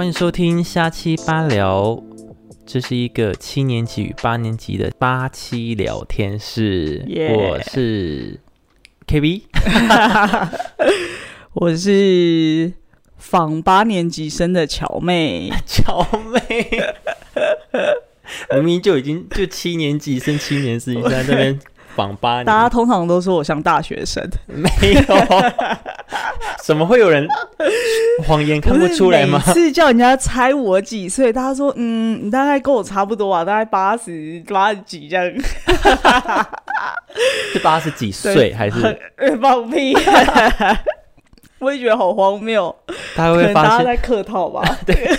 欢迎收听瞎七八聊，这是一个七年级与八年级的八七聊天室。我是 KB，我是仿八年级生的乔妹，乔妹，明明就已经就七年级升七年级，你在那边仿八年，大家通常都说我像大学生，没有，怎么会有人？谎言看不出来吗？每次叫人家猜我几岁，大家说：“嗯，你大概跟我差不多啊，大概八十八十几这样。”是八十几岁还是？放屁！我也觉得好荒谬。大家会发现大家在客套吧？对。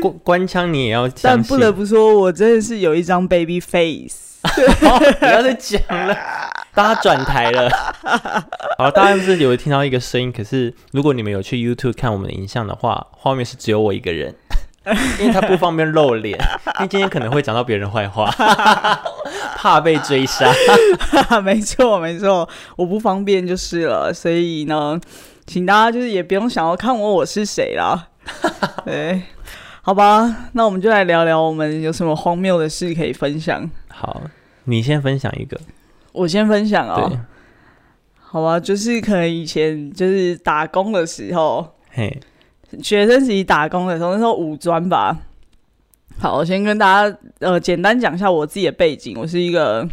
官官腔你也要，但不得不说，我真的是有一张 baby face。好，不要再讲了。大家转台了，好，大家是有听到一个声音，可是如果你们有去 YouTube 看我们的影像的话，画面是只有我一个人，因为他不方便露脸，因为今天可能会讲到别人坏话，怕被追杀。没错，没错，我不方便就是了，所以呢，请大家就是也不用想要看我我是谁啦，对，好吧，那我们就来聊聊我们有什么荒谬的事可以分享。好，你先分享一个。我先分享哦，对好吧，就是可能以前就是打工的时候，嘿，学生时期打工的时候，那时候五专吧。好，我先跟大家呃简单讲一下我自己的背景。我是一个，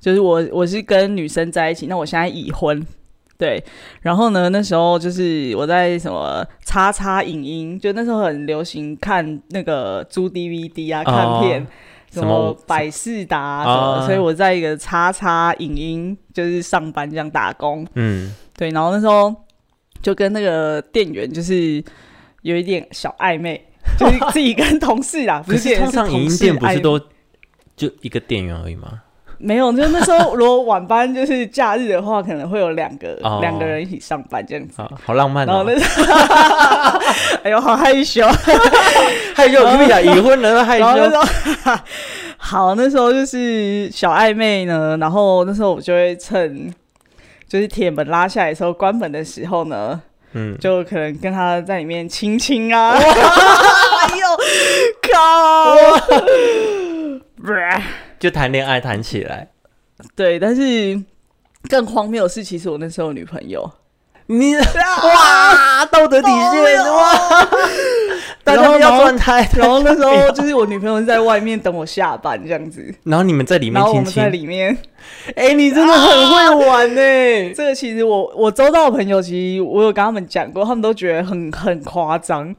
就是我我是跟女生在一起，那我现在已婚，对。然后呢，那时候就是我在什么叉叉影音，就那时候很流行看那个租 DVD 啊，看片。哦什么百事达什么，啊、所以我在一个叉叉影音就是上班这样打工，嗯，对，然后那时候就跟那个店员就是有一点小暧昧，就是自己跟同事啦，不是通常影音店不是都就一个店员而已吗？没有，就那时候如果晚班就是假日的话，可能会有两个两、哦、个人一起上班这样子，好，好浪漫哦。那时候 哎呦，好害羞，害羞，跟你讲，已婚人都害羞。好，那时候就是小暧昧呢，然后那时候我就会趁就是铁门拉下来的时候，关门的时候呢，嗯，就可能跟他在里面亲亲啊，哎呦，靠！就谈恋爱谈起来，对，但是更荒谬的是，其实我那时候有女朋友，你哇，道德底线哇，大家不要转台。然后那时候就是我女朋友在外面等我下班这样子，然后你们在里面亲亲，然后我们在里面，哎、欸，你真的很会玩呢、欸。这个其实我我周到的朋友，其实我有跟他们讲过，他们都觉得很很夸张。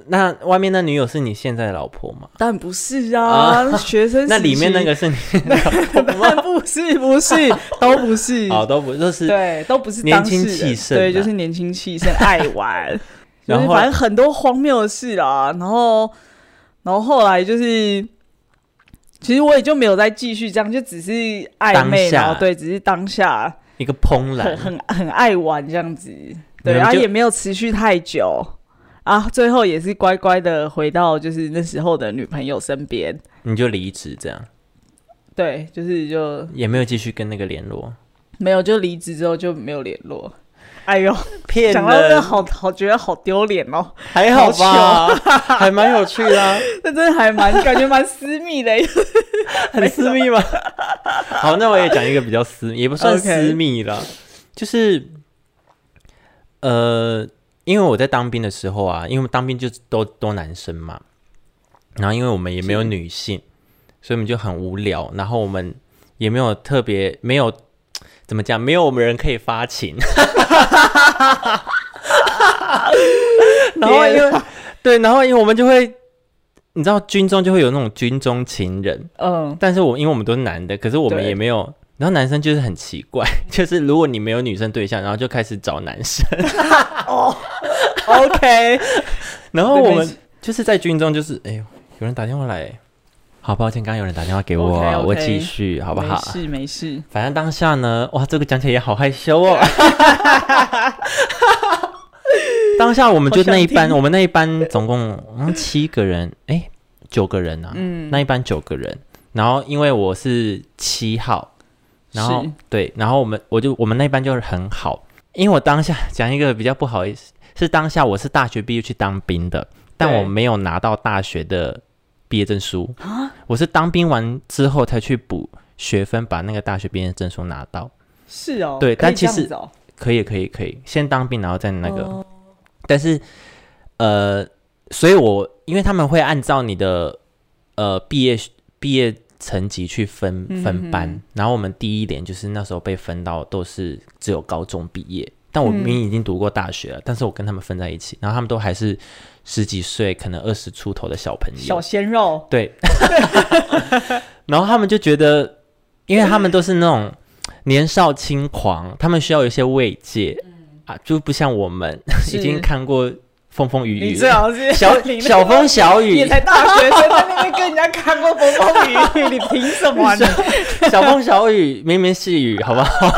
那外面那女友是你现在的老婆吗？但不是啊，啊学生。那里面那个是你的老婆吗？不是，不是，都不是。哦，都不，都是对，都不是年轻气盛，对，就是年轻气盛，爱玩。然后反正很多荒谬的事啦，然后，然后后来就是，其实我也就没有再继续这样，就只是暧昧，然后对，只是当下一个怦然，很很很爱玩这样子，对，然后也没有持续太久。啊，最后也是乖乖的回到就是那时候的女朋友身边，你就离职这样？对，就是就也没有继续跟那个联络，没有，就离职之后就没有联络。哎呦，骗人！讲到这好好觉得好丢脸哦，还好吧，好还蛮有趣的，啊，这真的还蛮感觉蛮私密的，很私密吗？好，那我也讲一个比较私密，也不算私密了.就是呃。因为我在当兵的时候啊，因为当兵就都都男生嘛，然后因为我们也没有女性，所以我们就很无聊，然后我们也没有特别没有怎么讲，没有我们人可以发情，然后因为对，然后因为我们就会，你知道军中就会有那种军中情人，嗯，但是我因为我们都是男的，可是我们也没有。然后男生就是很奇怪，就是如果你没有女生对象，然后就开始找男生。哦，OK。然后我们就是在军中，就是哎呦，有人打电话来，好抱歉，刚刚有人打电话给我，okay, okay, 我继续好不好？没事没事。反正当下呢，哇，这个讲起来也好害羞哦。当下我们就那一班，我们那一班总共嗯七个人，哎，九个人啊，嗯，那一班九个人。然后因为我是七号。然后对，然后我们我就我们那班就是很好，因为我当下讲一个比较不好意思，是当下我是大学毕业去当兵的，但我没有拿到大学的毕业证书。啊，我是当兵完之后才去补学分，把那个大学毕业证书拿到。是哦，对，但其实可以可以可以，先当兵然后再那个，哦、但是呃，所以我因为他们会按照你的呃毕业毕业成绩去分分班，嗯、然后我们第一年就是那时候被分到都是只有高中毕业，但我明明已经读过大学了，嗯、但是我跟他们分在一起，然后他们都还是十几岁，可能二十出头的小朋友，小鲜肉，对，然后他们就觉得，因为他们都是那种。年少轻狂，他们需要有一些慰藉、嗯、啊，就不像我们 已经看过风风雨雨，你最好是小 小风小雨，你才大学生在那边跟人家看过风风雨雨，你凭什么呢？小风小雨，绵绵细雨，好不好？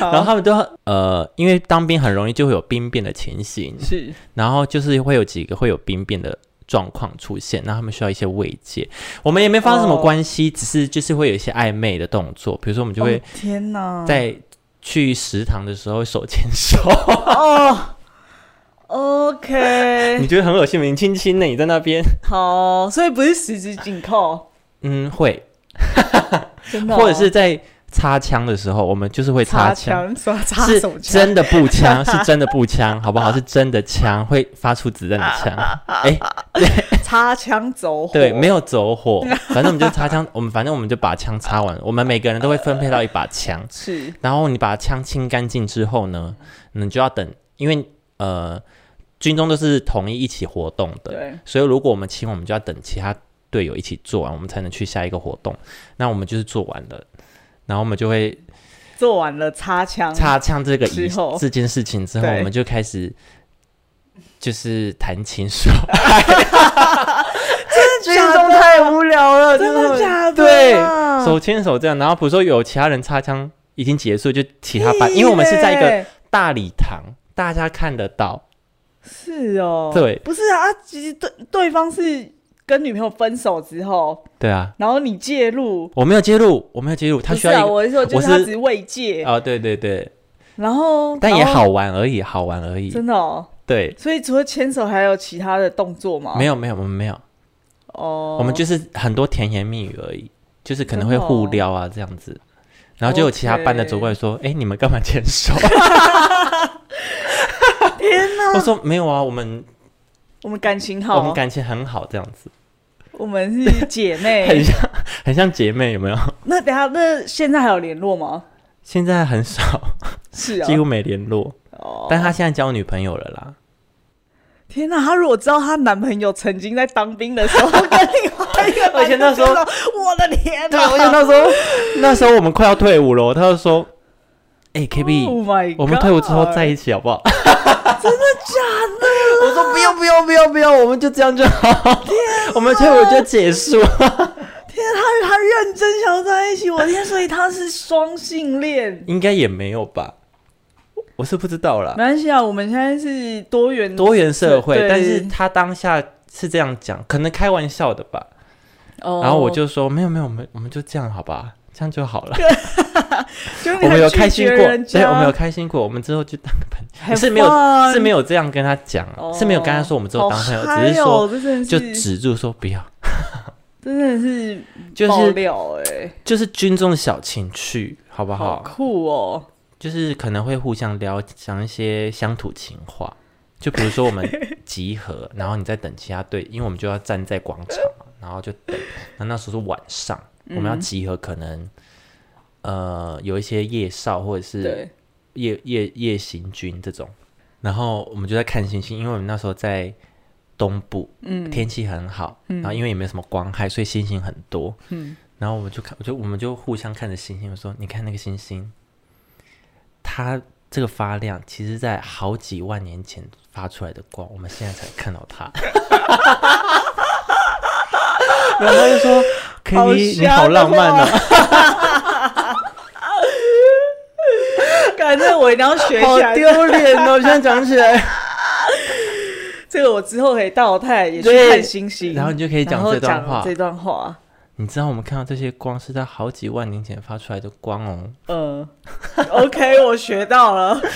好然后他们都呃，因为当兵很容易就会有兵变的情形，是，然后就是会有几个会有兵变的。状况出现，那他们需要一些慰藉。我们也没发生什么关系，oh. 只是就是会有一些暧昧的动作，比如说我们就会天哪，在去食堂的时候手牵手。哦、oh.，OK，你觉得很恶心吗？你亲亲呢？你在那边。好，所以不是十指紧扣。嗯，会，真的、哦，或者是在。擦枪的时候，我们就是会擦枪，是真的步枪，是真的步枪，好不好？是真的枪，会发出子弹的枪。哎，对，擦枪走火，对，没有走火，反正我们就擦枪，我们反正我们就把枪擦完，我们每个人都会分配到一把枪，是。然后你把枪清干净之后呢，你就要等，因为呃，军中都是统一一起活动的，对，所以如果我们清，我们就要等其他队友一起做完，我们才能去下一个活动。那我们就是做完了。然后我们就会做完了擦枪擦枪这个仪这件事情之后，我们就开始就是谈情说爱，真的假的？太无聊了，真的假的？对，手牵手这样。然后比如说有其他人擦枪已经结束，就其他班，因为我们是在一个大礼堂，大家看得到。是哦，对，不是啊，其实对对方是。跟女朋友分手之后，对啊，然后你介入，我没有介入，我没有介入，他需要一个，我是说，就是他只是慰藉。啊，对对对，然后但也好玩而已，好玩而已，真的哦，对，所以除了牵手还有其他的动作吗？没有没有，我们没有，哦，我们就是很多甜言蜜语而已，就是可能会互撩啊这样子，然后就有其他班的走过来说，哎，你们干嘛牵手？天哪！我说没有啊，我们。我们感情好，我们感情很好，这样子。我们是姐妹，很像很像姐妹，有没有？那等下，那现在还有联络吗？现在很少，是啊，几乎没联络。哦，但他现在交女朋友了啦。天哪！他如果知道她男朋友曾经在当兵的时候跟另外一个，而且那时候，我的天哪！而且那时候，那时候我们快要退伍了，他就说：“哎，KB，我们退伍之后在一起好不好？” 真的假的？我说不用不用不用不用，我们就这样就好。天，我们退伍就结束。天，他他认真想要在一起，我天，所以他是双性恋？应该也没有吧，我是不知道啦。没关系啊，我们现在是多元多元社会，但是他当下是这样讲，可能开玩笑的吧。哦，然后我就说没有没有，我们我们就这样好吧。这样就好了。我们有开心过，对，我们有开心过。我们之后就当个朋友，是没有是没有这样跟他讲，是没有跟他说我们之后当朋友，只是说就止住说不要。真的是就是料哎，就是军中的小情趣，好不好？酷哦，就是可能会互相聊讲一些乡土情话，就比如说我们集合，然后你在等其他队，因为我们就要站在广场嘛，然后就等。那那时候是晚上。我们要集合，可能呃有一些夜哨或者是夜夜夜行军这种，然后我们就在看星星，因为我们那时候在东部，嗯，天气很好，然后因为也没有什么光害，所以星星很多，嗯，然后我们就看，我就我们就互相看着星星，我说你看那个星星，它这个发亮，其实在好几万年前发出来的光，我们现在才看到它，然后他就说。可以，你好浪漫啊！感觉我一定要学起来，好丢脸哦！现在讲起来，这个我之后可以带我太太也去看星星，然后你就可以讲这段话。这段话，你知道我们看到这些光是在好几万年前发出来的光哦。嗯，OK，我学到了。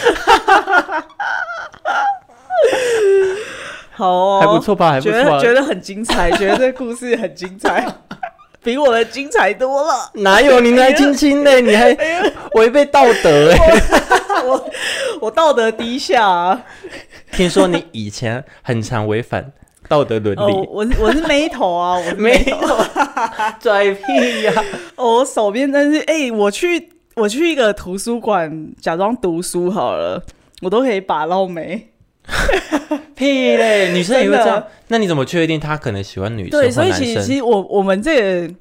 好哦，还不错吧？还不错、啊，觉得觉得很精彩，觉得这故事很精彩，比我的精彩多了。哪有你来亲亲的？你还违背道德哎、欸！我 我，道德低下啊！听说你以前很常违反道德伦理，哦、我我是妹头啊，我是妹头，拽屁呀、啊！哦，我手边真是哎、欸，我去我去一个图书馆假装读书好了，我都可以把到妹。屁嘞！女生也会这样？那你怎么确定他可能喜欢女生？对，所以其实其实我我们这个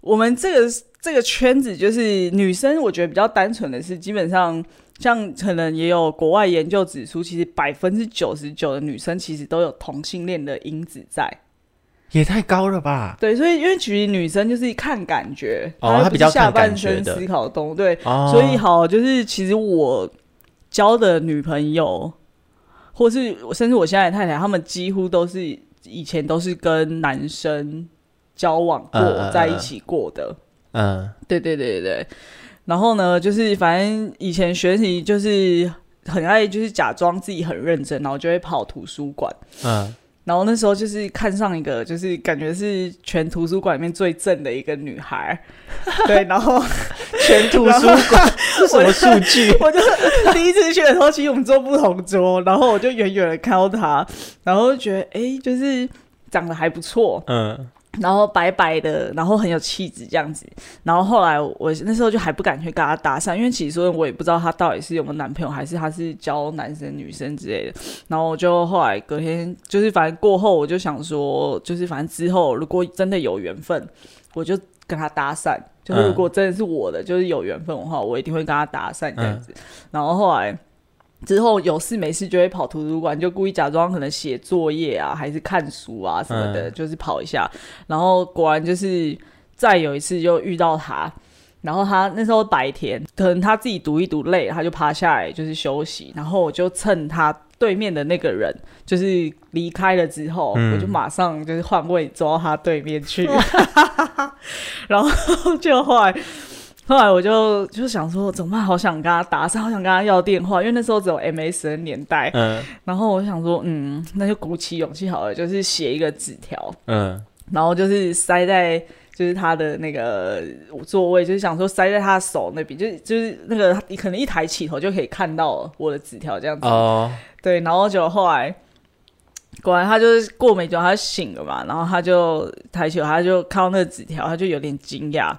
我们这个这个圈子就是女生，我觉得比较单纯的是，基本上像可能也有国外研究指出，其实百分之九十九的女生其实都有同性恋的因子在，也太高了吧？对，所以因为其实女生就是看感觉，哦，她比较下半身思考动物，对，哦，所以好就是其实我交的女朋友。或是甚至我现在的太太，他们几乎都是以前都是跟男生交往过，嗯、在一起过的。嗯，对对对对对。然后呢，就是反正以前学习就是很爱，就是假装自己很认真，然后就会跑图书馆。嗯。然后那时候就是看上一个，就是感觉是全图书馆里面最正的一个女孩，对，然后全图书馆 是什么数据？我就是第一次去的时候，其实我们坐不同桌，然后我就远远的看到她，然后就觉得哎、欸，就是长得还不错，嗯。然后白白的，然后很有气质这样子。然后后来我那时候就还不敢去跟他搭讪，因为其实说我也不知道他到底是有没有男朋友，还是他是交男生女生之类的。然后我就后来隔天就是反正过后，我就想说，就是反正之后如果真的有缘分，我就跟他搭讪。就是如果真的是我的，就是有缘分的话，我一定会跟他搭讪这样子。然后后来。之后有事没事就会跑图书馆，就故意假装可能写作业啊，还是看书啊什么的，嗯、就是跑一下。然后果然就是再有一次就遇到他，然后他那时候白天可能他自己读一读累，他就趴下来就是休息。然后我就趁他对面的那个人就是离开了之后，嗯、我就马上就是换位走到他对面去 然后就后来。后来我就就想说，怎么办？好想跟他打声，好想跟他要电话，因为那时候只有 MSN 年代。嗯。然后我想说，嗯，那就鼓起勇气好了，就是写一个纸条。嗯。然后就是塞在就是他的那个座位，就是想说塞在他手那边，就是就是那个你可能一抬起头就可以看到我的纸条这样子。哦。对，然后就后来果然他就是过没久他就醒了嘛，然后他就抬起头，他就看到那个纸条，他就有点惊讶。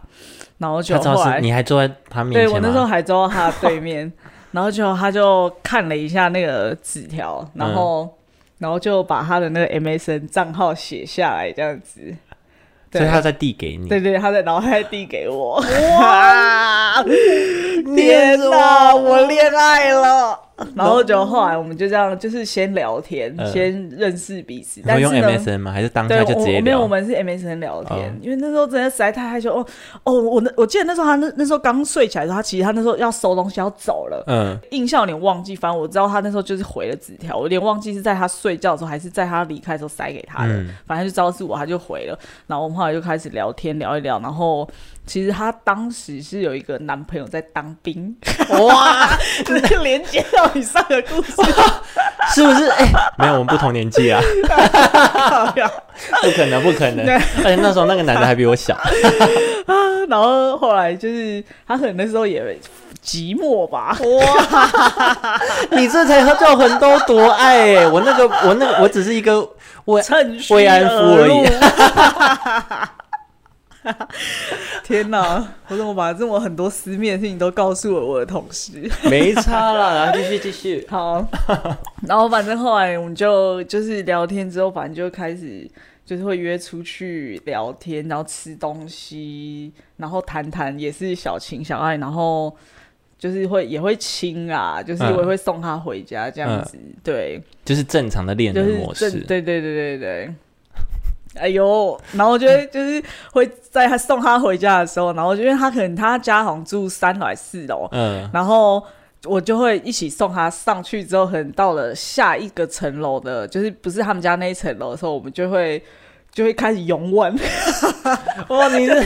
然后就后来，你还坐在他面前？对，我那时候还坐在他对面，然后就他就看了一下那个纸条，然后、嗯、然后就把他的那个 MSN 账号写下来，这样子。所以他在递给你。对对，他在，然后他在递给我。哇！天哪，我恋爱了。然后就后来我们就这样，就是先聊天，呃、先认识彼此。但是用 MSN 吗？还是当下就直接聊？没有，我们是 MSN 聊天。哦、因为那时候真的实在太害羞。哦哦，我那我记得那时候他那那时候刚睡起来的时候，他其实他那时候要收东西要走了。嗯。印象有点忘记，反正我知道他那时候就是回了纸条，我有点忘记是在他睡觉的时候，还是在他离开的时候塞给他的。嗯、反正就知道是我，他就回了。然后我们后来就开始聊天，聊一聊，然后。其实她当时是有一个男朋友在当兵，哇，连接到你上个故事，是不是？哎、欸，没有，我们不同年纪啊，不可能，不可能，而且那时候那个男的还比我小。啊。然后后来就是他可能那时候也寂寞吧，哇，你这才叫很多多爱哎，我那个我那个我只是一个慰慰安妇而已。天哪！我怎么把这么很多私密的事情都告诉了我的同事？没差了，然后继续继续。好，然后反正后来我们就就是聊天之后，反正就开始就是会约出去聊天，然后吃东西，然后谈谈也是小情小爱，然后就是会也会亲啊，就是我也会送他回家这样子，嗯、对，就是正常的恋人模式。对对对对对。哎呦，然后我觉得 就是会在他送他回家的时候，然后因为他可能他家好像住三楼还是四楼，嗯，然后我就会一起送他上去之后，可能到了下一个层楼的，就是不是他们家那一层楼的时候，我们就会就会开始拥吻。哇，你是，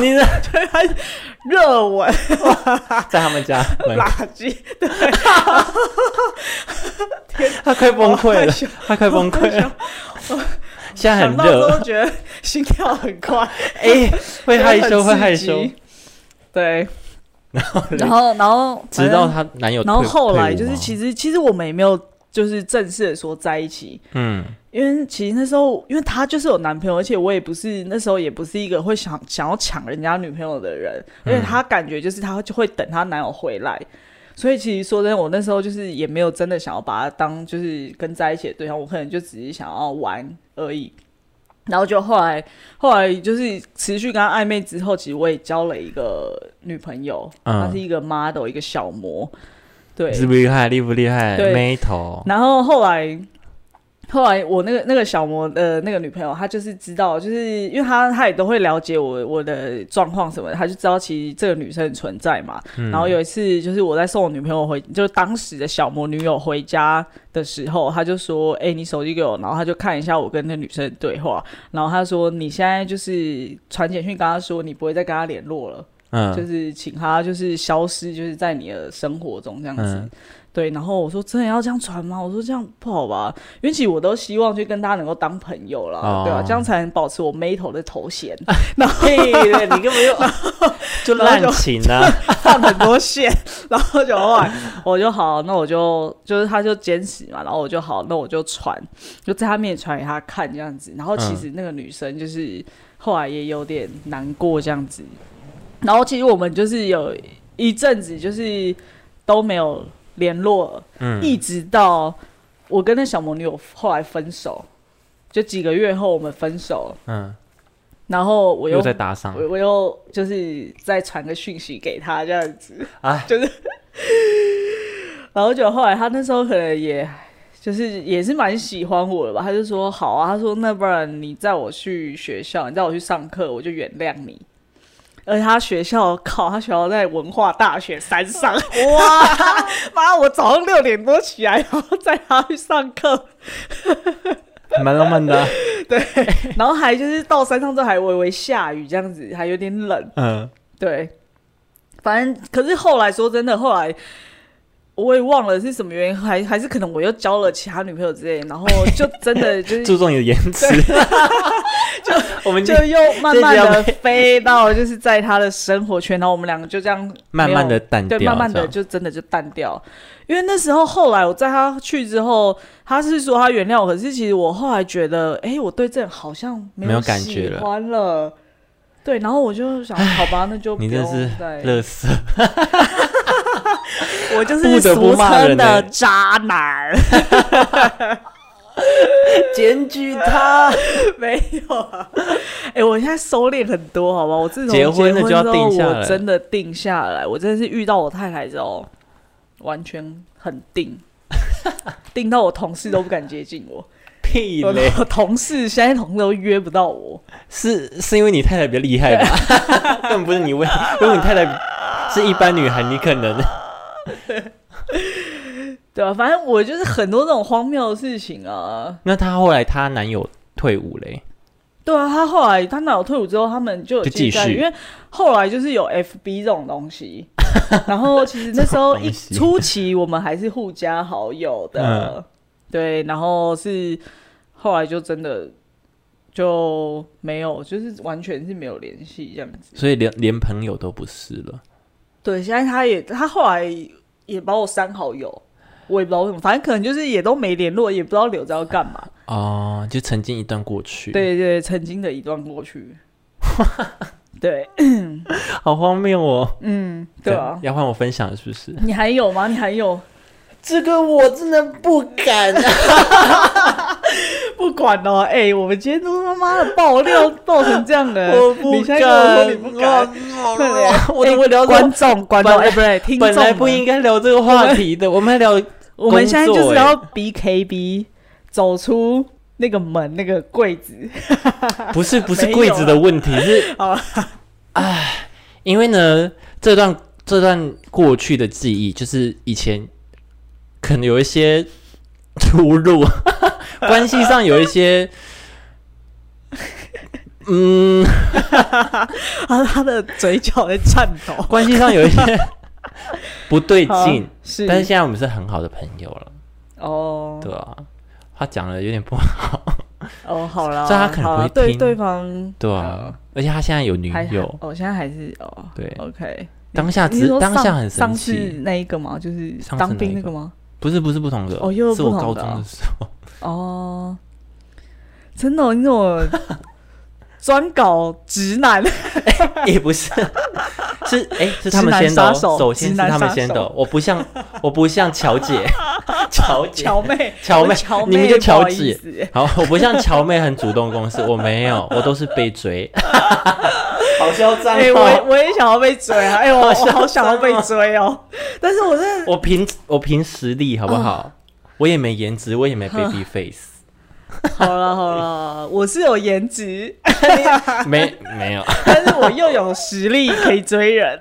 你是，就会开始 热吻，在他们家 垃圾，对，他快崩溃了，他快崩溃了。现在很热，都觉得心跳很快，哎，会害羞，会害羞。对，然后，然后，然后，直到她男友，然后后来就是，其实，其实我们也没有就是正式的说在一起，嗯，因为其实那时候，因为他就是有男朋友，而且我也不是那时候也不是一个会想想要抢人家女朋友的人，而且他感觉就是他就会等他男友回来。所以其实说真的，我那时候就是也没有真的想要把他当就是跟在一起的对象，我可能就只是想要玩而已。然后就后来后来就是持续跟他暧昧之后，其实我也交了一个女朋友，嗯、她是一个 model，一个小模，对，厉不厉害？厉不厉害？对，没头。然后后来。后来我那个那个小魔的那个女朋友，她就是知道，就是因为她她也都会了解我我的状况什么的，她就知道其实这个女生存在嘛。嗯、然后有一次就是我在送我女朋友回，就是当时的小魔女友回家的时候，她就说：“哎、欸，你手机给我。”然后她就看一下我跟那女生的对话，然后她说：“你现在就是传简讯跟她说，你不会再跟她联络了，嗯，就是请她就是消失，就是在你的生活中这样子。嗯”对，然后我说真的要这样传吗？我说这样不好吧，因为其实我都希望去跟大家能够当朋友了，哦、对吧、啊？这样才能保持我妹头的头衔。然后对，你根本就 就滥情啊，放很多线，然后就后来我就好，那我就就是他就坚持嘛，然后我就好，那我就传，就在他面前传给他看这样子。然后其实那个女生就是后来也有点难过这样子。然后其实我们就是有一阵子就是都没有。联络，嗯，一直到我跟那小魔女友后来分手，就几个月后我们分手，嗯，然后我又，又再搭上，我我又就是再传个讯息给他这样子，啊，就是，然后就后来他那时候可能也就是也是蛮喜欢我的吧，他就说好啊，他说那不然你载我去学校，你载我去上课，我就原谅你。而且他学校靠，他学校在文化大学山上，哇！妈，我早上六点多起来，然后载他去上课，蛮浪漫的。对，然后还就是到山上之后还微微下雨，这样子还有点冷。嗯，对。反正可是后来说真的，后来。我也忘了是什么原因，还还是可能我又交了其他女朋友之类，然后就真的就是注重你的言辞，就我们就又慢慢的 飞到就是在他的生活圈，然后我们两个就这样慢慢的淡掉，对，慢慢的就真的就淡掉。因为那时候后来我在他去之后，他是说他原谅我，可是其实我后来觉得，哎、欸，我对这人好像没有感觉了，对，然后我就想，好吧，那就你这是乐色。我就是俗称的渣男，检举他 没有啊？哎、欸，我现在收敛很多，好吧？我自从结婚了就要定下来，我真的定下来。我真的是遇到我太太之后，完全很定，定到我同事都不敢接近我。屁嘞！我同事现在同事都约不到我，是是因为你太太比较厉害吧？根本不是你问，如果你太太是一般女孩，你可能。对啊，反正我就是很多这种荒谬的事情啊。那她后来她男友退伍嘞？对啊，她后来她男友退伍之后，他们就继续，因为后来就是有 FB 这种东西。然后其实那时候一初期我们还是互加好友的，嗯、对。然后是后来就真的就没有，就是完全是没有联系这样子。所以连连朋友都不是了。对，现在他也他后来也把我删好友，我也不知道为什么，反正可能就是也都没联络，也不知道留着要干嘛。哦，就曾经一段过去。对对，曾经的一段过去。对，好荒谬哦。嗯，对啊。要换我分享是不是？你还有吗？你还有？这个我真的不敢啊。不管哦，哎、欸，我们今天都他妈的爆料爆成这样的，我不敢，你，你不敢，我怎么会聊观众？观众，哎，不对，听众，本来不应该聊这个话题的，我们，我们还聊，我们现在就是要 BKB 走出那个门，那个柜子，不是不是柜子的问题，是啊，哎，因为呢，这段这段过去的记忆，就是以前可能有一些 出入。关系上有一些，嗯，他他的嘴角在颤抖，关系上有一些 不对劲，是，但是现在我们是很好的朋友了。哦，对啊，他讲的有点不好。哦，好了，所以他可能不会听对对方，对啊，而且他现在有女友，哦，现在还是哦，对，OK，当下只当下很生气，那一个吗？就是当兵那个吗？不是，不是不同的，哦，又是我高中的时候，哦，真的，你怎么 专搞直男？也不是。是哎，是他们先的，首先是他们先的。我不像，我不像乔姐，乔姐，乔妹，乔妹，你们就乔姐。好，我不像乔妹很主动攻势，我没有，我都是被追。好嚣张！哎，我我也想要被追啊！哎呦，我好想要被追哦。但是我是，我凭我凭实力好不好？我也没颜值，我也没 baby face。好了好了，我是有颜值，没没有，但是我又有实力可以追人，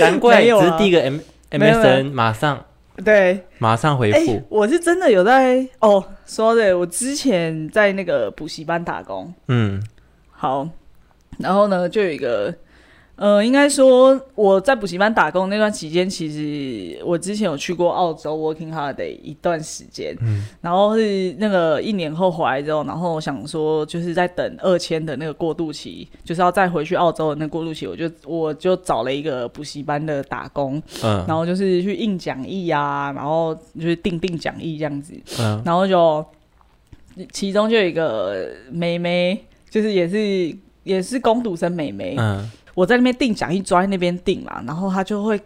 难怪只是第一个 M M S N 马上对。马上回复，我是真的有在哦，说的我之前在那个补习班打工，嗯，好，然后呢就有一个。呃，应该说我在补习班打工那段期间，其实我之前有去过澳洲 working holiday 一段时间，嗯，然后是那个一年后回来之后，然后我想说就是在等二签的那个过渡期，就是要再回去澳洲的那个过渡期，我就我就找了一个补习班的打工，嗯，然后就是去印讲义啊，然后就是订订讲义这样子，嗯，然后就其中就有一个妹妹，就是也是也是工读生妹妹，嗯。我在那边订讲义，坐在那边订嘛，然后他就会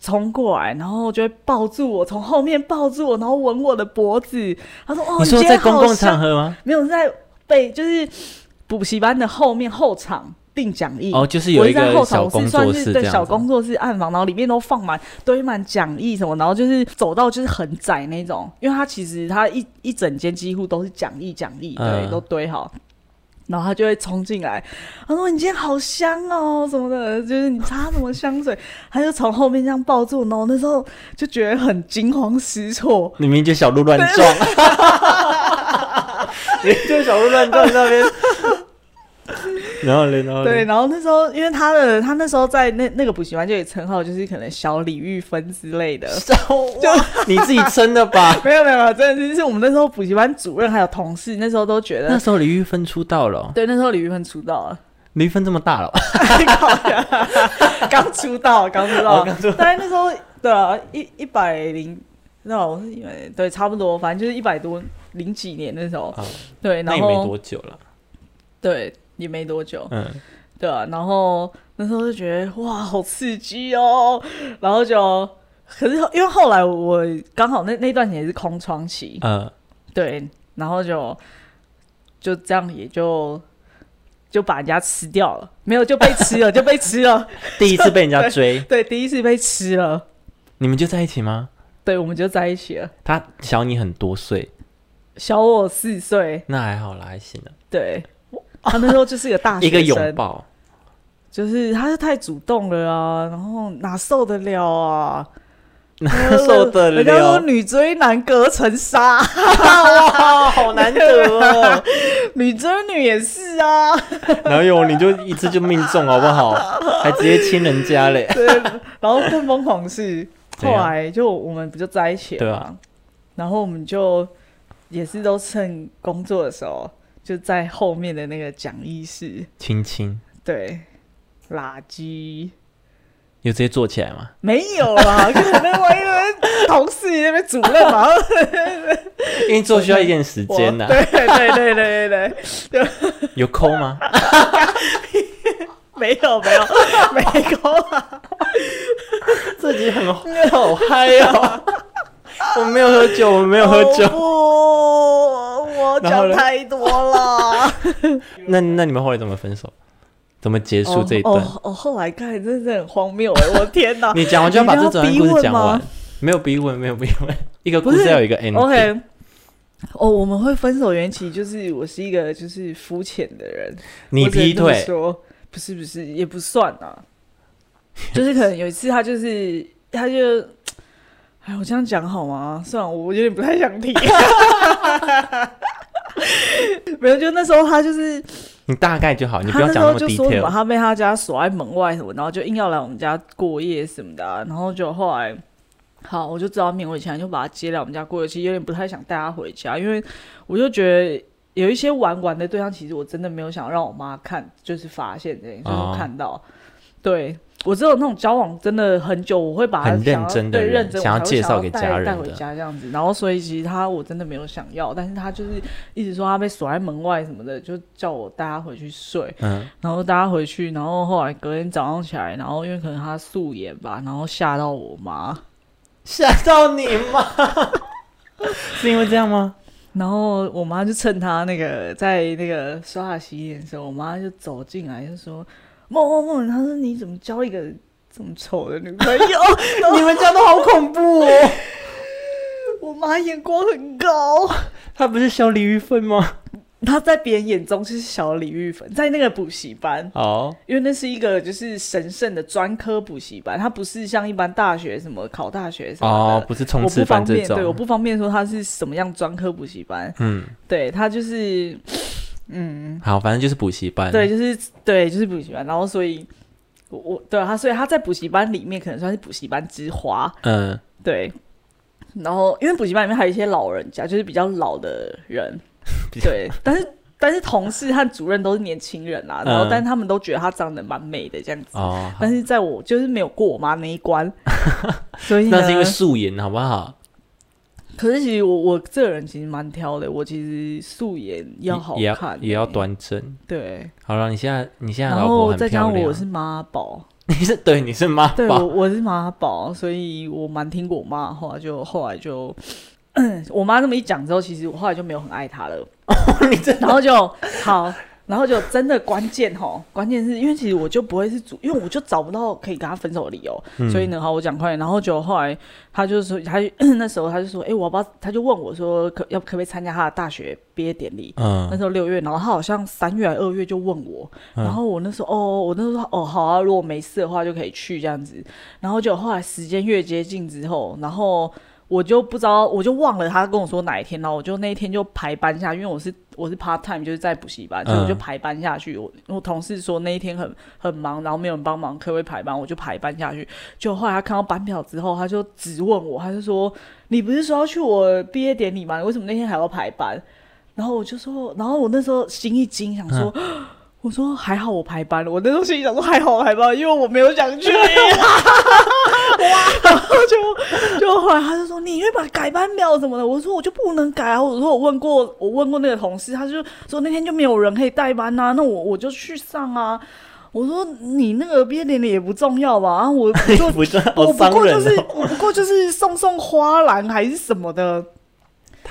冲过来，然后就会抱住我，从后面抱住我，然后吻我的脖子。他说：“哦，你说在公共场合吗？没有在被，就是补习班的后面后场定讲义。哦，就是有一个小工作室，对，小工作室暗房，然后里面都放满堆满讲义什么，然后就是走到就是很窄那种，因为他其实他一一整间几乎都是讲义讲义，对，嗯、都堆好。”然后他就会冲进来，他说：“你今天好香哦，什么的，就是你擦什么香水？” 他就从后面这样抱住我，然后那时候就觉得很惊慌失措。你明明就小鹿乱撞，你就小鹿乱撞那边。然后然后对，然后那时候，因为他的他那时候在那那个补习班就有称号，就是可能小李玉芬之类的，就你自己称的吧？没有没有，真的是我们那时候补习班主任还有同事那时候都觉得，那时候李玉芬出道了。对，那时候李玉芬出道了。李玉芬这么大了，刚出道，刚出道，刚出道。但是那时候对啊，一一百零，那我是因为对，差不多，反正就是一百多零几年那时候，对，然后那也没多久了，对。也没多久，嗯，对啊，然后那时候就觉得哇，好刺激哦，然后就，可是因为后来我刚好那那段时间是空窗期，嗯，对，然后就就这样也就就把人家吃掉了，没有就被吃了，就被吃了，第一次被人家追，对，对，第一次被吃了，你们就在一起吗？对，我们就在一起了。他小你很多岁，小我四岁，那还好啦，还行啊，对。他那时候就是一个大学生，一个拥抱，就是他是太主动了啊，然后哪受得了啊？哪受得了？人家说女追男隔层纱，哇，好难得哦！女追女也是啊，哪有你就一次就命中好不好？还直接亲人家嘞？对，然后更疯狂是后来就我们不就在一起了嘛？然后我们就也是都趁工作的时候。就在后面的那个讲义室，亲亲，对，垃圾，有直接坐起来吗？没有啊，可能另外一个同事那边主任嘛，因为做需要一点时间呐。对对对对对对，有抠吗？没有没有没抠啊，自己很好嗨哦。我没有喝酒，我没有喝酒。我讲太多了。那那你们后来怎么分手？怎么结束这一段？哦，哦，后来看真的很荒谬哎！我天哪！你讲完就要把这整个故事讲完。没有逼问，没有逼问。一个故事要有一个 ending。OK。哦，我们会分手缘起就是我是一个就是肤浅的人。你劈腿？说不是不是也不算啊。就是可能有一次他就是他就。哎，我这样讲好吗？算了，我有点不太想提。没有，就那时候他就是你大概就好，你不要讲那么 detail。他被他家锁在门外什么，然后就硬要来我们家过夜什么的啊、然后就后来，好，我就知道勉为其难就把他接来我们家过夜。其实有点不太想带他回家，因为我就觉得有一些玩玩的对象，其实我真的没有想让我妈看，就是发现这样，就是看到，哦、对。我只有那种交往真的很久，我会把他很认真的对认真想要介绍给家人带回家这样子。然后所以其实他我真的没有想要，但是他就是一直说他被锁在门外什么的，就叫我带他回去睡。嗯，然后带他回去，然后后来隔天早上起来，然后因为可能他素颜吧，然后吓到我妈，吓到你妈，是因为这样吗？然后我妈就趁他那个在那个刷牙洗脸的时候，我妈就走进来就说。梦梦梦，他说你怎么交一个这么丑的女朋友？你们家都好恐怖哦！我妈眼光很高，她不是小李玉芬吗？她在别人眼中是小李玉芬，在那个补习班哦，因为那是一个就是神圣的专科补习班，它不是像一般大学什么考大学什么的哦，不是冲刺班这种。对，我不方便说它是什么样专科补习班。嗯，对，它就是。嗯，好，反正就是补习班，对，就是对，就是补习班。然后，所以我我对他，所以他在补习班里面可能算是补习班之花。嗯，对。然后，因为补习班里面还有一些老人家，就是比较老的人，对。但是，但是同事和主任都是年轻人啊。然后，但是他们都觉得他长得蛮美的这样子。哦。但是在我就是没有过我妈那一关，所以那是因为素颜，好不好？可是其实我我这个人其实蛮挑的，我其实素颜要好看，也要，也要端正。对，好了，你现在你现在然后再加上我是妈宝，你是对你是妈宝，对我我是妈宝，所以我蛮听过我妈的话，就后来就 我妈这么一讲之后，其实我后来就没有很爱她了。你真的然后就好。然后就真的关键吼，关键是因为其实我就不会是主，因为我就找不到可以跟他分手的理由，嗯、所以呢，好，我讲快点。然后就后来他就说，他 那时候他就说，哎、欸，我不知道，他就问我说，可要可不可以参加他的大学毕业典礼？嗯，那时候六月，然后他好像三月还二月就问我，嗯、然后我那时候哦，我那时候说哦好啊，如果没事的话就可以去这样子。然后就后来时间越接近之后，然后。我就不知道，我就忘了他跟我说哪一天，然后我就那一天就排班下，因为我是我是 part time，就是在补习班，所以我就排班下去。我我同事说那一天很很忙，然后没有人帮忙，可不可以排班？我就排班下去。就后来他看到班表之后，他就质问我，他就说：“你不是说要去我毕业典礼吗？你为什么那天还要排班？”然后我就说，然后我那时候心一惊，想说。嗯 我说还好我排班了，我那时候心里想说 还好我排班，因为我没有想去。哇！然后就就后来他就说，你会把改班表什么的，我说我就不能改啊。我说我问过我问过那个同事，他就说那天就没有人可以代班啊，那我我就去上啊。我说你那个毕业典礼也不重要吧？啊，我 就我不过就是我不过就是送送花篮还是什么的。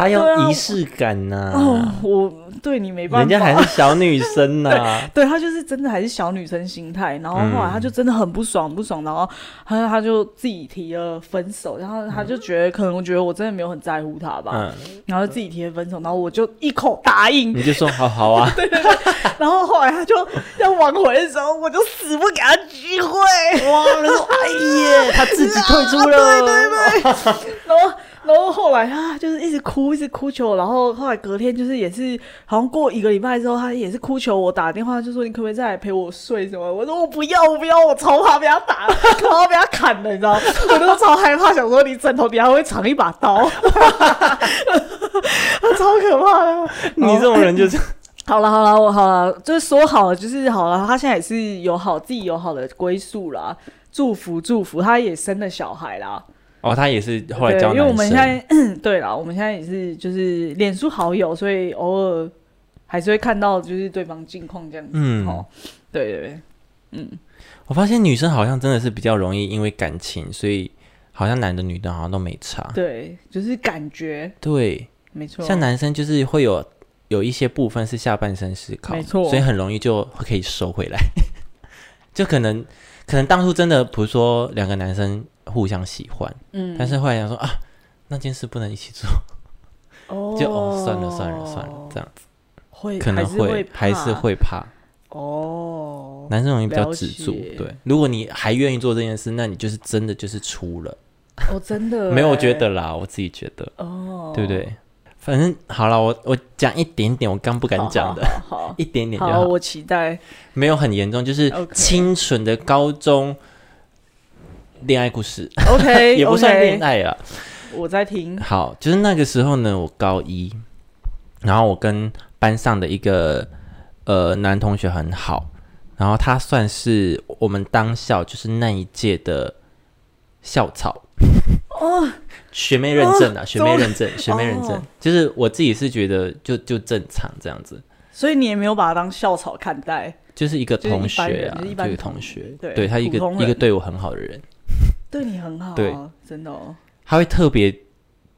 他要仪式感呐！哦，我对你没办法，人家还是小女生呐、啊。对，她就是真的还是小女生心态。然后后来她就真的很不爽，不爽，然后他他就自己提了分手。然后她就觉得可能我觉得我真的没有很在乎他吧。嗯。然后自己提了分手，然后我就一口答应。你就说好好啊。对对对。然后后来她就要挽回的时候，我就死不给她机会。哇！他说：“哎耶，她自己退出了。啊”对对对。然后。然后后来他，就是一直哭，一直哭求。然后后来隔天就是也是，好像过一个礼拜之后，他也是哭求我打电话，就说你可不可以再来陪我睡什么？我说我不要，我不要，我超怕被他打，然后被他砍的，你知道吗？我都超害怕，想说你枕头底下会藏一把刀，超可怕的。你这种人就是 好了好了，我好了，就是说好了，就是好了。他现在也是有好自己有好的归宿啦，祝福祝福，他也生了小孩啦。哦，他也是后来交男生。因为我们现在 对了，我们现在也是就是脸书好友，所以偶尔还是会看到就是对方近况这样子。嗯，哦，对对对，嗯，我发现女生好像真的是比较容易因为感情，所以好像男的女的好像都没差。对，就是感觉。对，没错。像男生就是会有有一些部分是下半身思考，没错，所以很容易就可以收回来。就可能可能当初真的，不是说两个男生。互相喜欢，嗯，但是后来想说啊，那件事不能一起做，哦，就哦，算了算了算了，这样子。会可能会还是会怕。哦。男生容易比较执着，对。如果你还愿意做这件事，那你就是真的就是出了，哦，真的 没有觉得啦，我自己觉得。哦，对不对？反正好了，我我讲一点点，我刚不敢讲的，好，好，好，一点点就好，好，我期待，没有很严重，就是清纯的高中恋爱故事，OK，也不算恋爱啊。我在听。好，就是那个时候呢，我高一，然后我跟班上的一个呃男同学很好，然后他算是我们当校就是那一届的校草。哦，学妹认证啊，哦、学妹认证，学妹认证，哦、就是我自己是觉得就就正常这样子，所以你也没有把他当校草看待，就是一个同学啊，一，一个同学，对，对他一个一个对我很好的人，对你很好，对，真的，哦，他会特别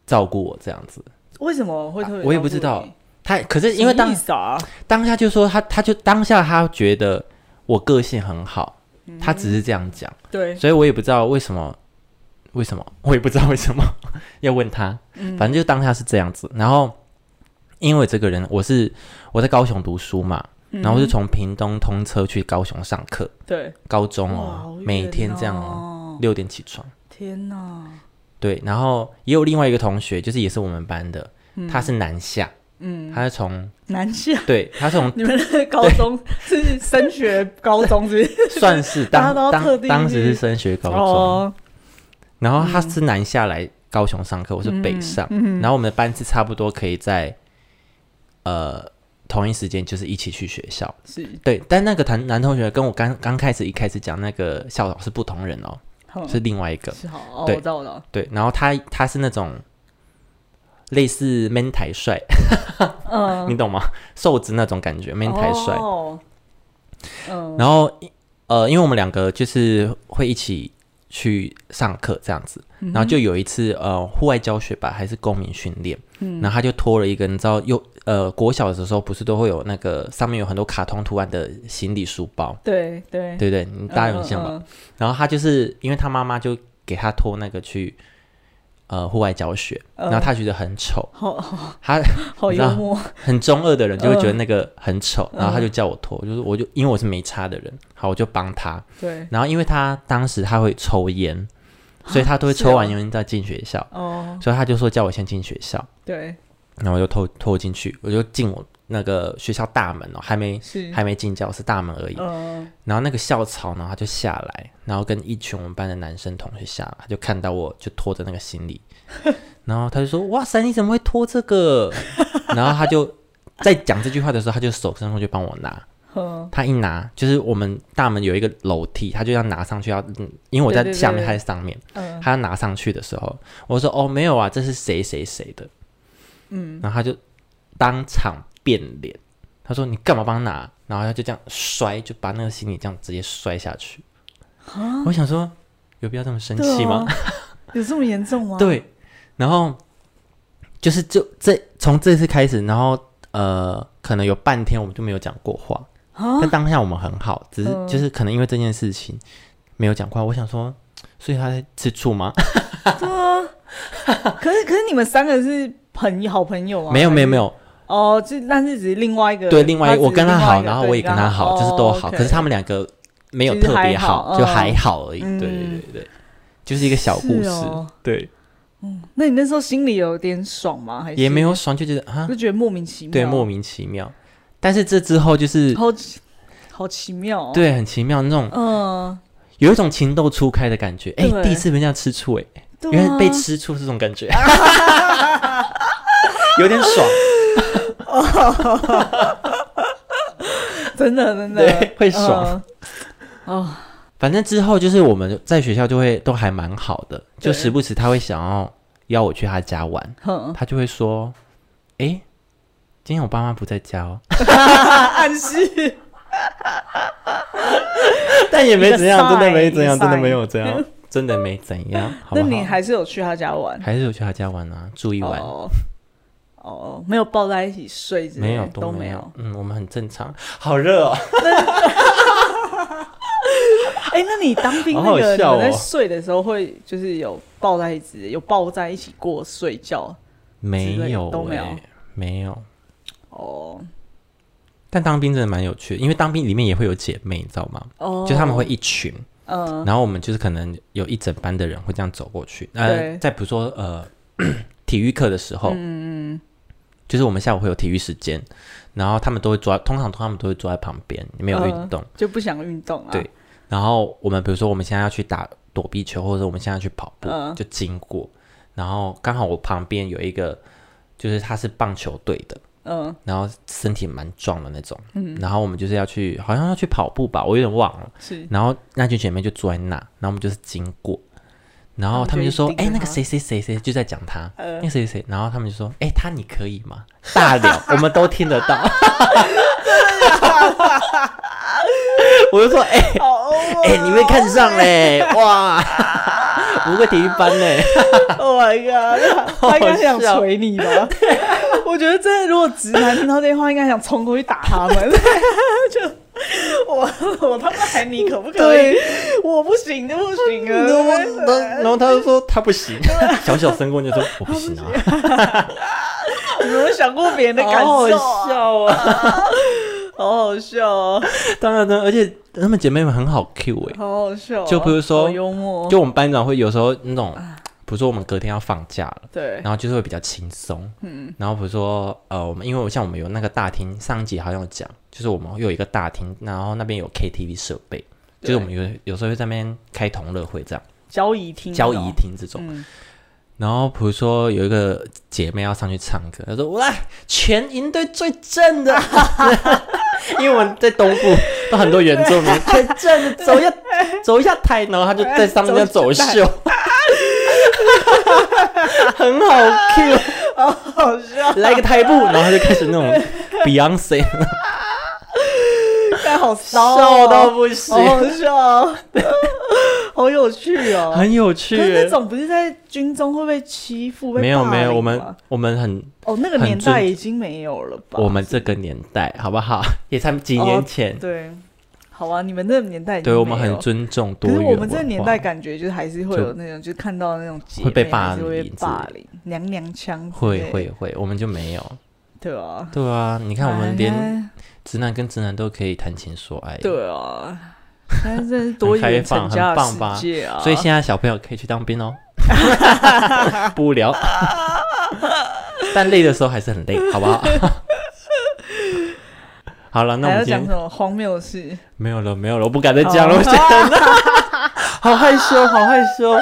照顾我这样子，为什么会特别、啊？我也不知道，他可是因为当、啊、当下就说他，他就当下他觉得我个性很好，嗯、他只是这样讲，对，所以我也不知道为什么。为什么？我也不知道为什么。要问他，反正就当下是这样子。然后因为这个人，我是我在高雄读书嘛，然后是从屏东通车去高雄上课。对，高中哦，每天这样哦，六点起床。天哪！对，然后也有另外一个同学，就是也是我们班的，他是南下，嗯，他是从南下，对，他是从 你们的高中是升学高中，是算是当当当时是升学高中。然后他是南下来高雄上课，嗯、我是北上，然后我们的班次差不多可以在呃同一时间，就是一起去学校。是对，但那个男男同学跟我刚刚开始一开始讲那个校长是不同人哦，嗯、是另外一个。是好，哦、对，我知道了。对，然后他他是那种类似 man 台帅，嗯、你懂吗？瘦子那种感觉，man 台帅。然后呃，因为我们两个就是会一起。去上课这样子，然后就有一次呃户外教学吧，还是公民训练，嗯、然后他就拖了一个，你知道有呃国小的时候不是都会有那个上面有很多卡通图案的行李书包，对对。对对，你大家有印象吗？然后他就是因为他妈妈就给他拖那个去。呃，户外教学，然后他觉得很丑，他好幽默，很中二的人就会觉得那个很丑，然后他就叫我脱，就是我就因为我是没差的人，好，我就帮他。对，然后因为他当时他会抽烟，所以他都会抽完 烟再进学校，哦，所以他就说叫我先进学校，对，然后我就偷偷进去，我就进我。那个学校大门哦，还没还没进教室，大门而已。嗯、然后那个校草呢，他就下来，然后跟一群我们班的男生同学下来，就看到我就拖着那个行李，然后他就说：“哇塞，你怎么会拖这个？” 然后他就在讲这句话的时候，他就手伸过去帮我拿。嗯、他一拿，就是我们大门有一个楼梯，他就要拿上去，要因为我在下面，他在上面，嗯、他要拿上去的时候，我说：“哦，没有啊，这是谁谁谁的。”嗯，然后他就当场。变脸，他说：“你干嘛帮他拿？”然后他就这样摔，就把那个行李这样直接摔下去。蛤我想说，有必要这么生气吗？啊、有这么严重吗？对。然后就是就这从这次开始，然后呃，可能有半天我们就没有讲过话。蛤但当下我们很好，只是就是可能因为这件事情没有讲过话。我想说，所以他在吃醋吗？对啊。可是可是你们三个是朋友好朋友啊？没有没有没有。哦，这但是只是另外一个对，另外一个我跟他好，然后我也跟他好，就是都好。可是他们两个没有特别好，就还好而已。对对对对，就是一个小故事。对，嗯，那你那时候心里有点爽吗？还是也没有爽，就觉得啊，就觉得莫名其妙。对，莫名其妙。但是这之后就是好好奇妙，对，很奇妙那种，嗯，有一种情窦初开的感觉。哎，第一次被人家吃醋，哎，原来被吃醋是这种感觉，有点爽。真的真的对，会爽哦。反正之后就是我们在学校就会都还蛮好的，就时不时他会想要邀我去他家玩，他就会说：“哎，今天我爸妈不在家哦。”暗示，但也没怎样，真的没怎样，真的没有怎样，真的没怎样。那你还是有去他家玩？还是有去他家玩啊？住一晚。哦，没有抱在一起睡，没有都没有。嗯，我们很正常。好热哦！哎，那你当兵那个你在睡的时候会就是有抱在一起，有抱在一起过睡觉？没有，都没有，没有。哦，但当兵真的蛮有趣的，因为当兵里面也会有姐妹，你知道吗？哦，就他们会一群，嗯，然后我们就是可能有一整班的人会这样走过去。呃，再比如说呃 体育课的时候，嗯。就是我们下午会有体育时间，然后他们都会坐，通常他们都会坐在旁边，没有运动，呃、就不想运动啊。对，然后我们比如说我们现在要去打躲避球，或者我们现在要去跑步，呃、就经过，然后刚好我旁边有一个，就是他是棒球队的。嗯，然后身体蛮壮的那种，嗯，然后我们就是要去，好像要去跑步吧，我有点忘了。是，然后那群姐妹就坐在那，然后我们就是经过，然后他们就说：“哎，那个谁谁谁谁就在讲他，那个谁谁。”然后他们就说：“哎，他你可以吗？”大了，我们都听得到。我就说：“哎，哎，你被看上嘞，哇，不会体育班嘞。”Oh my god！他应该想捶你吧？我觉得真的，如果直男听到这话，应该想冲过去打他们。就我我他妈喊你可不可以？我不行就不行啊！然后他就说他不行，小小声过就说我不行啊！你有没有想过别人的感受？好好笑啊！好好笑啊！当然，而且他们姐妹们很好 Q 哎，好好笑。就比如说幽默，就我们班长会有时候那种。比如说我们隔天要放假了，对，然后就是会比较轻松，嗯，然后比如说呃，我们因为像我们有那个大厅，上一集好像有讲，就是我们有一个大厅，然后那边有 KTV 设备，就是我们有有时候会在那边开同乐会这样，交谊厅，交谊厅这种，嗯、然后比如说有一个姐妹要上去唱歌，她说我来全营队最正的，因为我们在东部都很多原住民，最正的走一下走一下台，然后她就在上面走秀。很好 Q，好好笑。来个台步，然后他就开始那种 Beyonce，太好笑，笑到不行，好好笑，好有趣哦，很有趣。可是那种不是在军中会被欺负？没有没有，我们我们很哦，那个年代已经没有了吧？我们这个年代好不好？也才几年前，对。好啊，你们那个年代对我们很尊重多元文化。可是我们这个年代感觉就是还是会有那种，就看到那种会被霸凌，会被霸凌，娘娘腔。会会会，我们就没有。对啊，对啊，你看我们连直男跟直男都可以谈情说爱。对啊，但是多开放，很棒吧？所以现在小朋友可以去当兵哦，不无聊，但累的时候还是很累，好不好？好了，那我们今天讲什么荒谬的事？没有了，没有了，我不敢再讲了。好害羞，好害羞。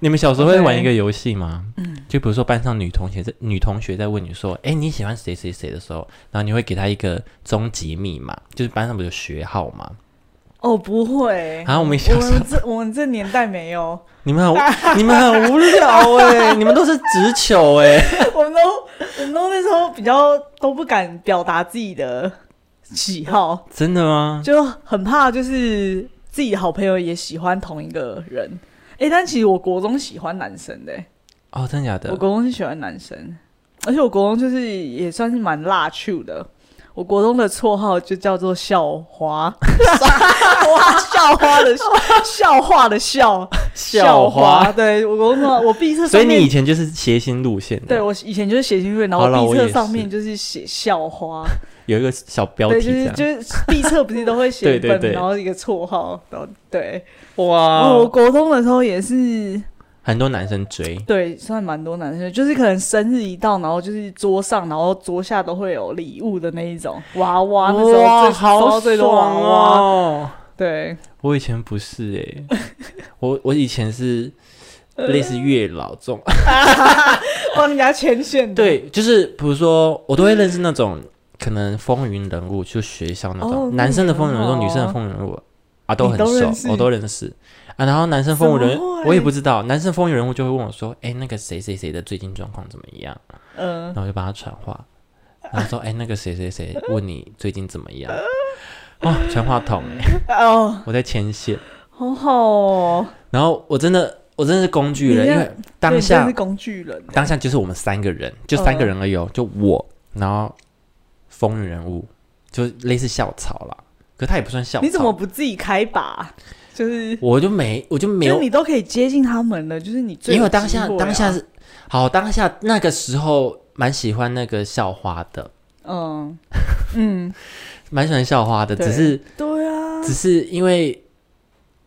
你们小时候会玩一个游戏吗？嗯，就比如说班上女同学在女同学在问你说：“哎，你喜欢谁谁谁的时候，然后你会给她一个终极密码，就是班上不是有学号吗？”哦，不会。啊我们小时候，我们这我们这年代没有。你们很 你们很无聊哎，你们都是直球哎。我们都我们都那时候比较都不敢表达自己的喜好。真的吗？就很怕，就是自己的好朋友也喜欢同一个人。哎，但其实我国中喜欢男生的。哦，真的假的？我国中是喜欢男生，而且我国中就是也算是蛮辣趣的。我国中的绰号就叫做校花，花，校花的笑。话的笑，校花。对，我国中我毕设，所以你以前就是谐星路线的。对，我以前就是谐星路线，然后毕设上面就是写校花，有一个小标题，就是就是毕设不是都会写 一本，然后一个绰号，然后对，哇，我国中的时候也是。很多男生追，对，算蛮多男生，就是可能生日一到，然后就是桌上，然后桌下都会有礼物的那一种娃娃，那时候最好最多娃娃。哦。对，我以前不是诶、欸，我我以前是类似月老这种，帮人家牵线。对，就是比如说，我都会认识那种可能风云人物，就学校那种、哦、男生的风云人物，女生的风云人物啊，都很熟，我都认识。啊，然后男生风云人，我也不知道，男生风云人物就会问我说：“哎，那个谁谁谁的最近状况怎么样？”嗯，然后就帮他传话，然后说：“哎，那个谁谁谁问你最近怎么样？”哦，传话筒哎，哦，我在牵线，好好哦。然后我真的，我真的是工具人，因为当下是工具人，当下就是我们三个人，就三个人而已，就我，然后风云人物，就类似校草啦，可他也不算校草，你怎么不自己开把？就是，我就没，我就没有，你都可以接近他们了。就是你最，因为当下当下是好，当下那个时候蛮喜欢那个校花的，嗯。嗯，蛮喜欢校花的，只是对啊，只是因为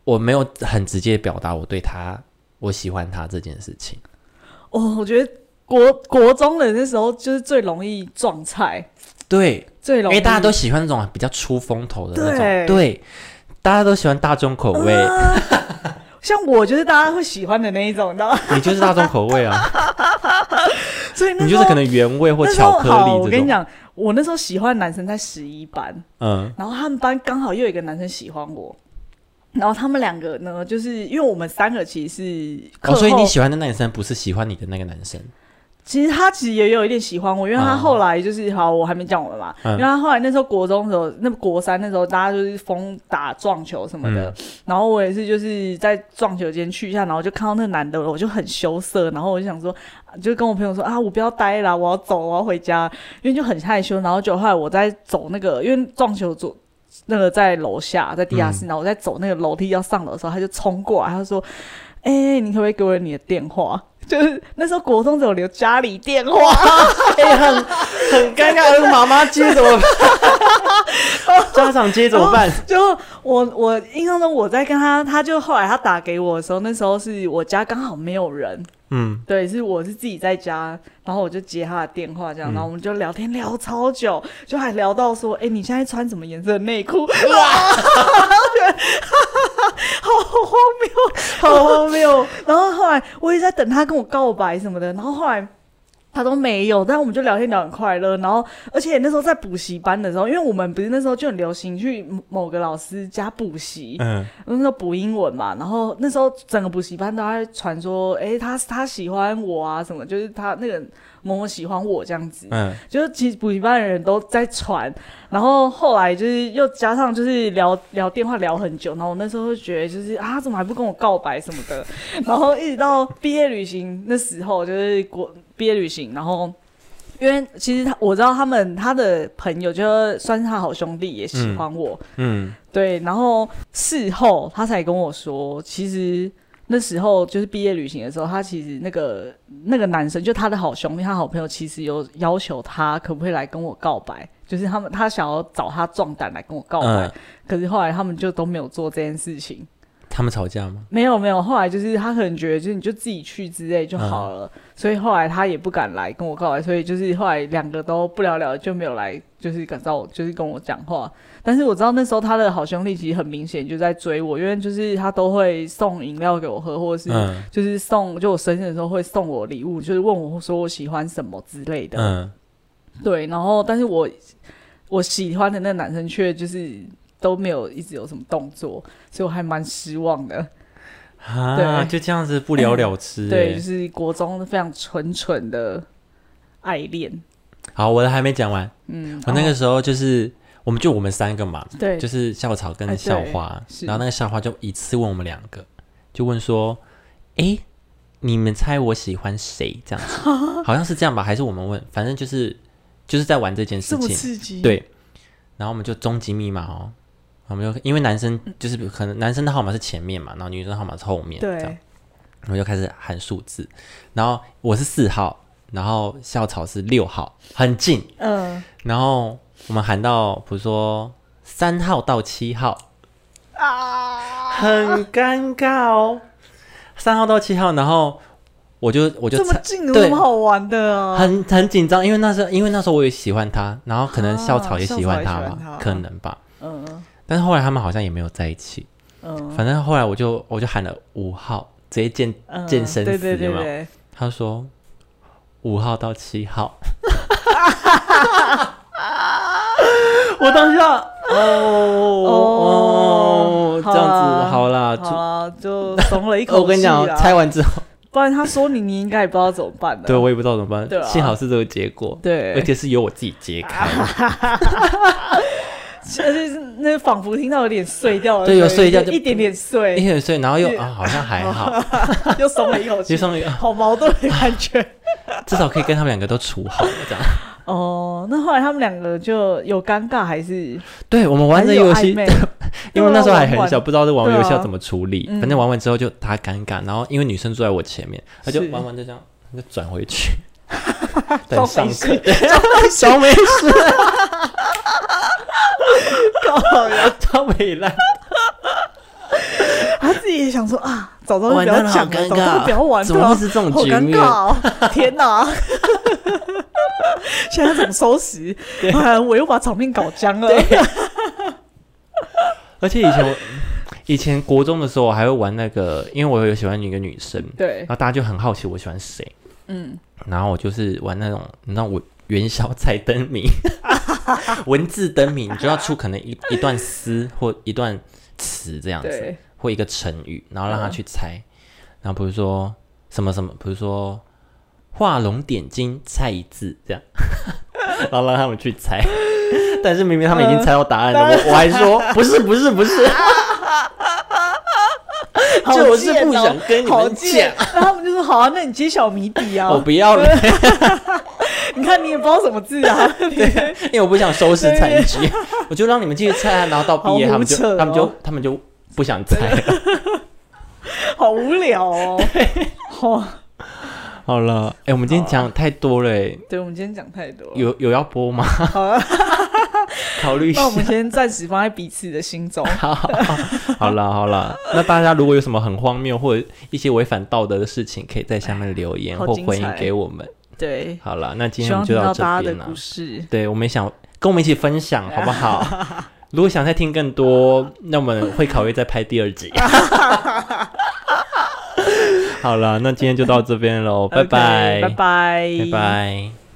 我没有很直接表达我对他，我喜欢他这件事情。哦，我觉得国国中的那时候就是最容易撞菜，对，最容易，因为大家都喜欢那种比较出风头的那种，对。对，大家都喜欢大众口味。呃像我就是大家会喜欢的那一种，你知道吗？你就是大众口味啊，所以你就是可能原味或巧克力。我跟你讲，我那时候喜欢的男生在十一班，嗯，然后他们班刚好又有一个男生喜欢我，然后他们两个呢，就是因为我们三个其实是哦，所以你喜欢的那男生不是喜欢你的那个男生。其实他其实也有一点喜欢我，因为他后来就是、嗯、好，我还没讲完嘛。嗯、因为他后来那时候国中的时候，那国三那时候大家就是疯打撞球什么的，嗯、然后我也是就是在撞球间去一下，然后就看到那个男的了，我就很羞涩，然后我就想说，就跟我朋友说啊，我不要待了，我要走，我要回家，因为就很害羞。然后就后来我在走那个，因为撞球组 那个在楼下，在地下室，嗯、然后我在走那个楼梯要上楼的时候，他就冲过来，他就说：“哎、欸，你可不可以给我你的电话？”就是那时候国中只有留家里电话，哎、欸，很很尴尬，妈妈接怎么办？家长接怎么办？就我我印象中我在跟他，他就后来他打给我的时候，那时候是我家刚好没有人，嗯，对，是我是自己在家，然后我就接他的电话，这样，然后我们就聊天聊超久，就还聊到说，哎、欸，你现在穿什么颜色的内裤？哇！好荒谬，好荒谬！然后后来我也在等他跟我告白什么的，然后后来他都没有，但我们就聊天聊很快乐。然后而且那时候在补习班的时候，因为我们不是那时候就很流行去某个老师家补习，嗯，那时候补英文嘛。然后那时候整个补习班都在传说，哎，他他喜欢我啊什么，就是他那个。某某喜欢我这样子，嗯，就是其实补习班的人都在传，然后后来就是又加上就是聊聊电话聊很久，然后我那时候就觉得就是啊，怎么还不跟我告白什么的，然后一直到毕业旅行那时候，就是国毕业旅行，然后因为其实他我知道他们他的朋友就算是他好兄弟也喜欢我，嗯，嗯对，然后事后他才跟我说，其实。那时候就是毕业旅行的时候，他其实那个那个男生就他的好兄弟，他好朋友其实有要求他可不可以来跟我告白，就是他们他想要找他壮胆来跟我告白，嗯、可是后来他们就都没有做这件事情。他们吵架吗？没有没有，后来就是他可能觉得就是你就自己去之类就好了，嗯、所以后来他也不敢来跟我告白，所以就是后来两个都不了了就没有来，就是感到就是跟我讲话。但是我知道那时候他的好兄弟其实很明显就在追我，因为就是他都会送饮料给我喝，或者是就是送就我生日的时候会送我礼物，就是问我说我喜欢什么之类的。嗯，对，然后但是我我喜欢的那个男生却就是。都没有一直有什么动作，所以我还蛮失望的。啊，对，就这样子不了了之，欸嗯。对，就是国中非常纯纯的爱恋。好，我的还没讲完。嗯，我那个时候就是，哦，我们就我们三个嘛，对，就是校草跟校花，然后那个校花就一次问我们两个，就问说：“哎，你们猜我喜欢谁？”这样子，好像是这样吧？还是我们问？反正就是就是在玩这件事情，刺激。对，然后我们就终极密码哦。我们就因为男生就是可能男生的号码是前面嘛，然后女生的号码是后面，对，我们就开始喊数字，然后我是四号，然后校草是六号，很近，嗯，然后我们喊到比如说三号到七号，啊，很尴尬哦，三号到七号，然后我就我就这么近，有什么好玩的啊？很很紧张，因为那时候因为那时候我也喜欢他，然后可能校草也喜欢他吧，啊、可能吧，嗯。但是后来他们好像也没有在一起，嗯，反正后来我就我就喊了五号，直接见见生死，有没有？他说五号到七号，我当下哦哦，这样子好啦，好就松了一口气。我跟你讲，拆完之后，不然他说你，你应该也不知道怎么办的。对，我也不知道怎么办，对幸好是这个结果，对，而且是由我自己揭开。而且是那仿佛听到有点碎掉了，对，有碎掉，就一点点碎，一点点碎，然后又啊，好像还好，又松了一口气，又松了一口，好矛盾的感觉。至少可以跟他们两个都处好了，这样。哦，那后来他们两个就有尴尬还是？对，我们玩这游戏，因为那时候还很小，不知道这网络游戏要怎么处理。反正玩完之后就他尴尬，然后因为女生坐在我前面，他就玩完就这样，就转回去，等上课，装没事。超美烂，他自己也想说啊，早知道就不要讲尴了，早知道尬，不要玩怎么了会是这种好尴局面？尬哦！天哪，现在怎么收拾？啊，我又把场面搞僵了。而且以前我以前国中的时候，我还会玩那个，因为我有喜欢一个女生，对。然，后大家就很好奇我喜欢谁，嗯，然后我就是玩那种，你知道我元宵猜灯谜，文字灯谜，你就要出可能一一段诗或一段词这样子，或一个成语，然后让他去猜，然后比如说什么什么，比如说画龙点睛猜一字这样，然后让他们去猜，但是明明他们已经猜到答案了，我我还说不是不是不是。就我是不想跟你们讲，然后他们就说好啊，那你揭晓谜底啊！我不要了，你看你也不知道什么字啊，对因为我不想收拾残局，我就让你们继续猜，然后到毕业他们就他们就他们就不想猜了。好无聊哦。好，好了，哎，我们今天讲太多了，哎，对，我们今天讲太多了。有有要播吗？好啊，考虑一下那我。们先暂时放在彼此的心中。好好了好了，那大家如果有什么很荒谬或者一些违反道德的事情，可以在下面留言或回应给我们。对，好了，那今天我们就到这边了。对，我们想跟我们一起分享，好不好？如果想再听更多，那我们会考虑再拍第二集。好了，那今天就到这边喽，拜拜，拜拜，拜拜。